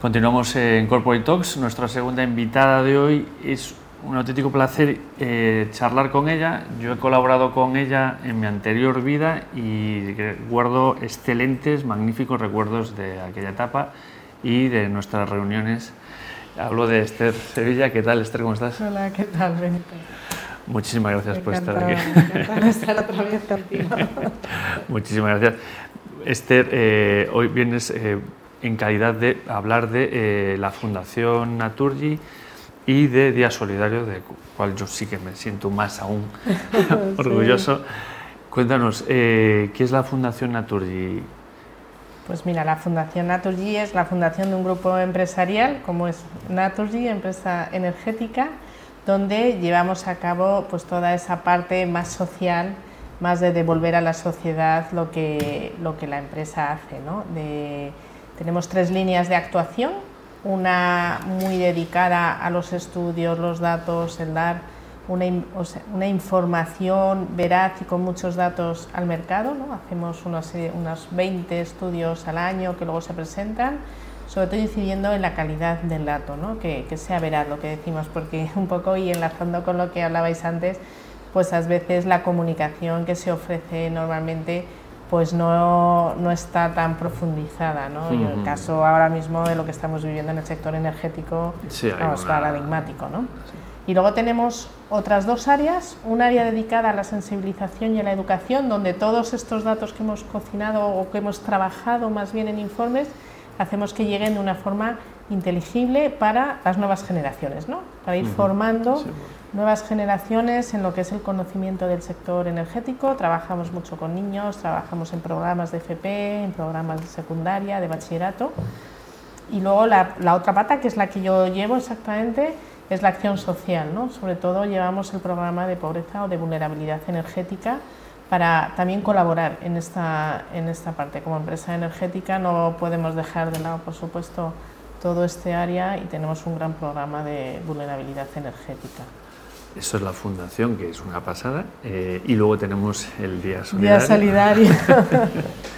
Continuamos en Corporate Talks. Nuestra segunda invitada de hoy es un auténtico placer eh, charlar con ella. Yo he colaborado con ella en mi anterior vida y guardo excelentes, magníficos recuerdos de aquella etapa y de nuestras reuniones. Hablo de Esther Sevilla. ¿Qué tal, Esther? ¿Cómo estás? Hola, ¿qué tal, Benito? Muchísimas gracias por estar aquí. Me estar otra vez contigo. Muchísimas gracias. Esther, eh, hoy vienes eh, en calidad de hablar de la Fundación Naturgi y de Día Solidario, de cual yo sí que me siento más aún orgulloso. Cuéntanos, eh, ¿qué es la Fundación Naturgy? Pues mira, la Fundación Naturgy es la fundación de un grupo empresarial, como es Naturgy, empresa energética, donde llevamos a cabo pues toda esa parte más social, más de devolver a la sociedad lo que, lo que la empresa hace. ¿no? De, tenemos tres líneas de actuación una muy dedicada a los estudios, los datos, el dar una, información veraz y con muchos datos al mercado. Hacemos unos, unos 20 estudios al año que luego se presentan, sobre todo incidiendo en la calidad del dato, ¿no? que, que sea veraz lo que decimos, porque un poco y enlazando con lo que hablabais antes, pues a veces la comunicación que se ofrece normalmente pues no, no, está tan profundizada. ¿no? Y el caso ahora mismo de lo que estamos viviendo en el sector energético sí, es paradigmático. ¿no? Y luego tenemos otras dos áreas, un área dedicada a la sensibilización y a la educación, donde todos estos datos que hemos cocinado o que hemos trabajado más bien en informes, hacemos que lleguen de una forma inteligible para las nuevas generaciones, ¿no? para ir formando nuevas generaciones en lo que es el conocimiento del sector energético. Trabajamos mucho con niños, trabajamos en programas de FP, en programas de secundaria, de bachillerato. Y luego la, la otra pata, que es la que yo llevo exactamente, es la acción social. ¿no? Sobre todo llevamos el programa de pobreza o de vulnerabilidad energética para también colaborar en esta, en esta parte. Como empresa energética no podemos dejar de lado, por supuesto, todo este área y tenemos un gran programa de vulnerabilidad energética. Eso es la fundación, que es una pasada. Eh, y luego tenemos el Día Solidario. Día Solidario.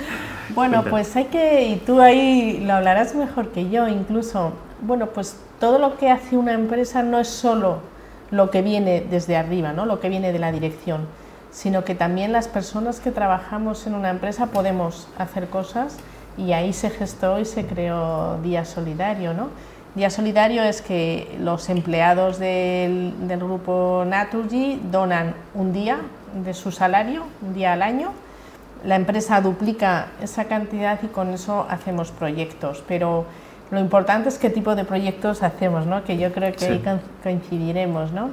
bueno, pues hay que, y tú ahí lo hablarás mejor que yo, incluso, bueno, pues todo lo que hace una empresa no es solo lo que viene desde arriba, ¿no? lo que viene de la dirección, sino que también las personas que trabajamos en una empresa podemos hacer cosas y ahí se gestó y se creó Día Solidario, ¿no? Día Solidario es que los empleados del, grupo Naturgy donan un día de su salario, un día al año. La empresa duplica esa cantidad y con eso hacemos proyectos. Pero lo importante es qué tipo de proyectos hacemos, ¿no? que yo creo que ahí coincidiremos. ¿no?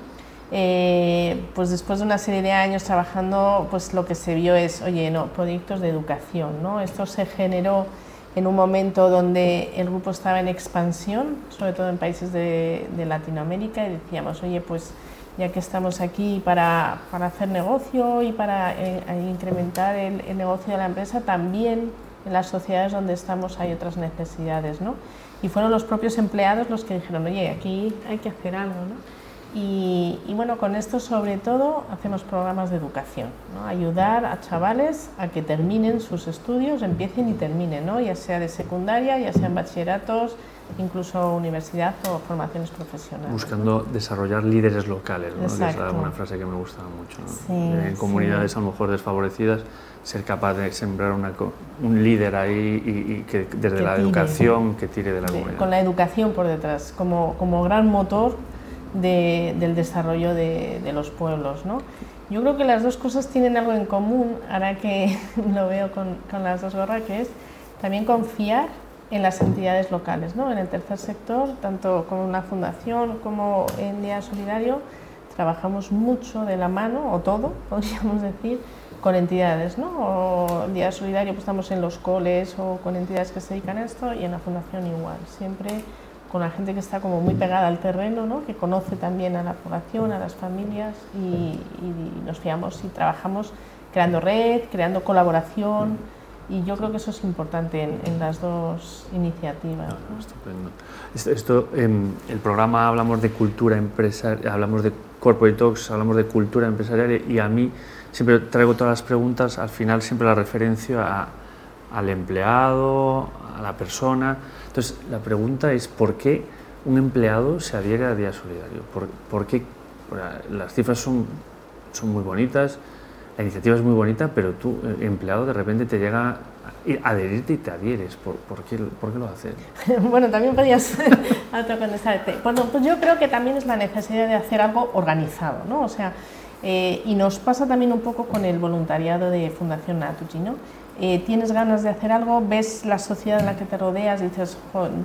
Eh, pues después de una serie de años trabajando, pues lo que se vio es, oye, no, proyectos de educación. ¿no? Esto se generó en un momento donde el grupo estaba en expansión, sobre todo en países de, Latinoamérica, y decíamos, oye, pues ya que estamos aquí para, para hacer negocio y para eh, incrementar el, negocio de la empresa, también en las sociedades donde estamos hay otras necesidades, ¿no? Y fueron los propios empleados los que dijeron, oye, aquí hay que hacer algo, ¿no? Y, bueno, con esto sobre todo hacemos programas de educación, ayudar a chavales a que terminen sus estudios, empiecen y terminen, ¿no? ya sea de secundaria, ya sean bachilleratos, incluso universidad o formaciones profesionales. Buscando desarrollar líderes locales, ¿no? es una frase que me gusta mucho. en comunidades a lo mejor desfavorecidas, ser capaz de sembrar un líder ahí y, que desde la educación que tire de la comunidad. Con la educación por detrás, como, como gran motor del desarrollo de, los pueblos. ¿no? Yo creo que las dos cosas tienen algo en común, ahora que lo veo con, con las dos gorras, que es también confiar en las entidades locales, ¿no? en el tercer sector, tanto como una fundación como en Día Solidario, trabajamos mucho de la mano, o todo, podríamos decir, con entidades. ¿no? O en Día Solidario pues, estamos en los coles o con entidades que se dedican a esto y en la fundación igual. Siempre con la gente que está como muy pegada al terreno, ¿no? que conoce también a la población, a las familias y, nos fiamos y trabajamos creando red, creando colaboración y yo creo que eso es importante en, las dos iniciativas. Ah, estupendo. Esto, en el programa hablamos de cultura empresarial, hablamos de corporate talks, hablamos de cultura empresarial y a mí siempre traigo todas las preguntas, al final siempre la referencia a, al empleado, a la persona Entonces, la pregunta es, ¿por qué un empleado se adhiere a Día Solidario? ¿Por, qué? Las cifras son, son muy bonitas, la iniciativa es muy bonita, pero tú, eh, empleado, de repente te llega a adherirte y te adhieres. ¿Por, qué, por qué, lo haces? bueno, también podrías autocontestarte. Bueno, pues yo creo que también es la necesidad de hacer algo organizado, ¿no? O sea, eh, y nos pasa también un poco con el voluntariado de Fundación Natuchi, ¿no? Eh, tienes ganas de hacer algo, ves la sociedad en la que te rodeas dices,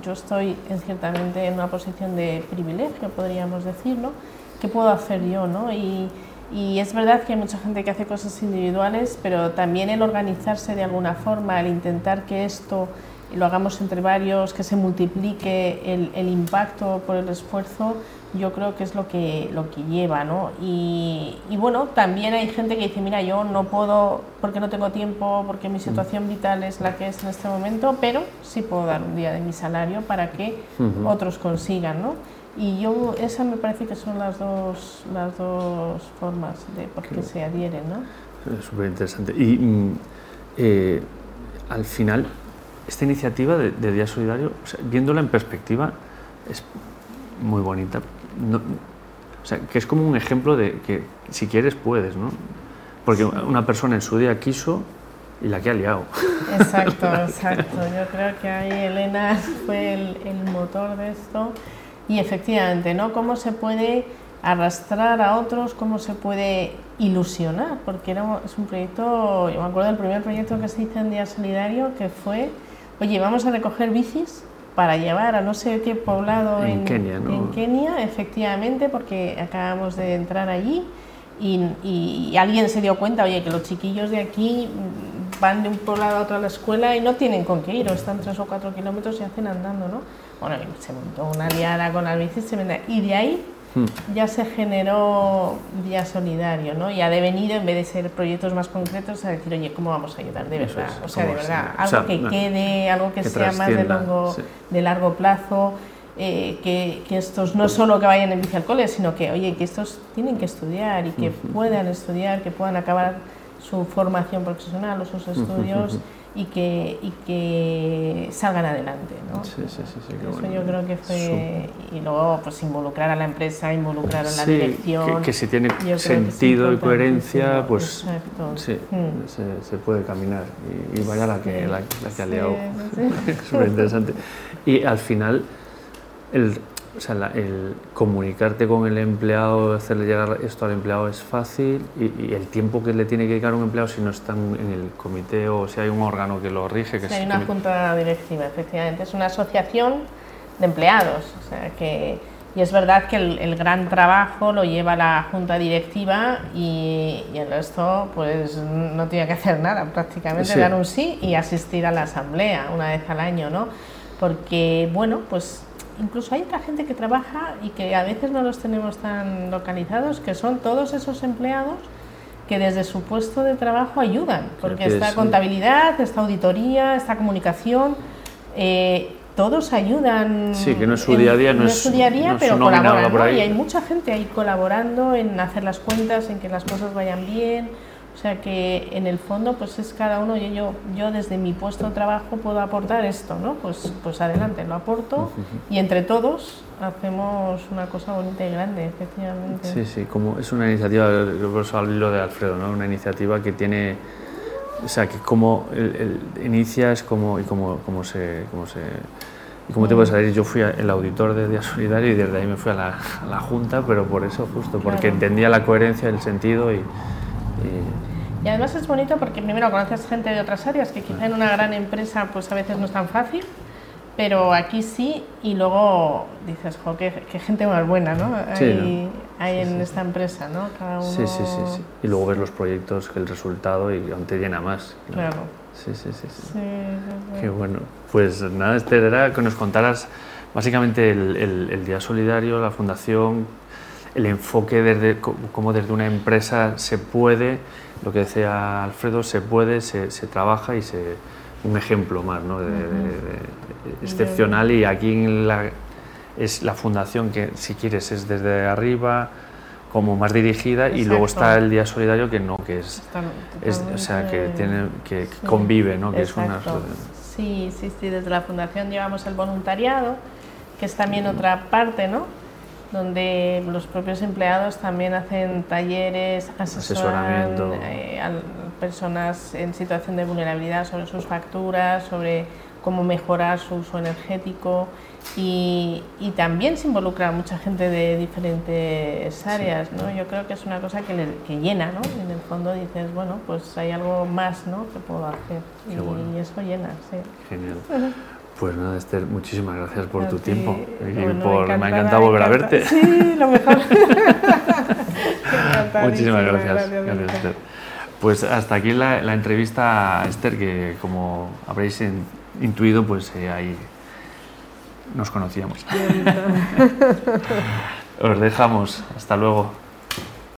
yo estoy en, ciertamente en una posición de privilegio, podríamos decirlo, ¿qué puedo hacer yo? ¿no? Y, y es verdad que hay mucha gente que hace cosas individuales, pero también el organizarse de alguna forma, el intentar que esto lo hagamos entre varios, que se multiplique el, el impacto por el esfuerzo, yo creo que es lo que, lo que lleva, ¿no? Y, y, bueno, también hay gente que dice, mira, yo no puedo porque no tengo tiempo, porque mi situación vital es la que es en este momento, pero sí puedo dar un día de mi salario para que otros consigan, ¿no? Y yo, esa me parece que son las dos, las dos formas de por qué se adhieren, ¿no? Súper interesante. Y mm, eh, al final, esta iniciativa de, Día Solidario, viéndola en perspectiva, es muy bonita. o sea, que es como un ejemplo de que si quieres puedes, ¿no? Porque una persona en su día quiso y la que ha liado. Exacto, exacto. Yo creo que ahí Elena fue el, el motor de esto. Y efectivamente, ¿no? ¿Cómo se puede arrastrar a otros, cómo se puede ilusionar? Porque era, es un proyecto, yo me acuerdo del primer proyecto que se hizo en Día Solidario, que fue, oye, vamos a recoger bicis para llevar a no sé qué poblado en, Kenia, ¿no? en Kenia, efectivamente, porque acabamos de entrar allí y, y, alguien se dio cuenta, oye, que los chiquillos de aquí van de un poblado a otro a la escuela y no tienen con qué ir, o están tres o cuatro kilómetros y hacen andando, ¿no? Bueno, se montó una liada con las bicis y de ahí hmm. ya se generó Día Solidario, ¿no? Y ha devenido, en vez de ser proyectos más concretos, a decir, oye, ¿cómo vamos a ayudar? De verdad, o sea, de verdad, algo que quede, algo que, sea más de largo, de largo plazo. Eh, que, que, estos no solo que vayan en bici al cole, sino que, oye, que estos tienen que estudiar y que puedan estudiar, que puedan acabar su formación profesional o sus estudios y que, y que salgan adelante. ¿no? Sí, sí, sí, sí Eso yo creo que fue. Y luego, pues involucrar a la empresa, involucrar a la dirección. Que, que, si tiene sentido y coherencia, pues sí, mm. se, se, puede caminar. Y, vaya la que, la, que ha liado. Súper interesante. Y al final, el o sea, el comunicarte con el empleado, hacerle llegar esto al empleado es fácil y, el tiempo que le tiene que dedicar un empleado si no está en el comité o si hay un órgano que lo rige. Que sí, hay una junta directiva, efectivamente. Es una asociación de empleados. O sea, que, y es verdad que el, gran trabajo lo lleva la junta directiva y, y, el resto pues no tiene que hacer nada, prácticamente dar un sí y asistir a la asamblea una vez al año, ¿no? Porque, bueno, pues incluso hay otra gente que trabaja y que a veces no los tenemos tan localizados, que son todos esos empleados que desde su puesto de trabajo ayudan, porque está contabilidad, está auditoría, está comunicación, eh, todos ayudan. Sí, que no es su día a día, no, es su día a día, pero colaboran. Y hay mucha gente ahí colaborando en hacer las cuentas, en que las cosas vayan bien. O sea que en el fondo pues es cada uno, yo, yo, yo desde mi puesto de trabajo puedo aportar esto, ¿no? Pues, pues adelante, lo aporto y entre todos hacemos una cosa bonita y grande, efectivamente. Sí, sí, como es una iniciativa, por eso lo de Alfredo, ¿no? Una iniciativa que tiene, o sea, que como el, inicia es como, y como, como se... Como se y como te puedes saber, yo fui el auditor de Día Solidario y desde ahí me fui a la, a la Junta, pero por eso justo, porque entendía la coherencia, el sentido y, y además es bonito porque primero conoces gente de otras áreas que quizá en una gran empresa pues a veces no es tan fácil, pero aquí sí y luego dices, jo, qué, gente más buena, ¿no? Hay, hay en esta empresa, ¿no? Cada uno... sí, sí, sí, sí, Y luego ves los proyectos, el resultado y aún te llena más. Claro. Sí, sí, sí. sí. Qué bueno. Pues nada, Esther, era que nos contaras básicamente el, el, el Día Solidario, la Fundación, el enfoque desde cómo desde una empresa se puede, lo que decía Alfredo, se puede, se, se trabaja y se un ejemplo más ¿no? de, excepcional y aquí la, es la fundación que si quieres es desde arriba como más dirigida y luego está el día solidario que no que es, es o sea que tiene que convive no que es una Sí, sí, sí, desde la Fundación llevamos el voluntariado, que es también otra parte, ¿no? Donde los propios empleados también hacen talleres, asesoran eh, a personas en situación de vulnerabilidad sobre sus facturas, sobre cómo mejorar su uso energético y, también se involucra mucha gente de diferentes áreas. ¿no? Yo creo que es una cosa que, que llena, ¿no? en el fondo dices, bueno, pues hay algo más ¿no? que puedo hacer y, eso llena. Sí. Genial. Pues nada, Esther, muchísimas gracias por tu tiempo y por, me, ha encantado volver a verte. Sí, lo mejor. muchísimas gracias. gracias, Esther. Pues hasta aquí la, la, entrevista a Esther, que como habréis intuido, pues eh, ahí nos conocíamos. Os dejamos. Hasta luego.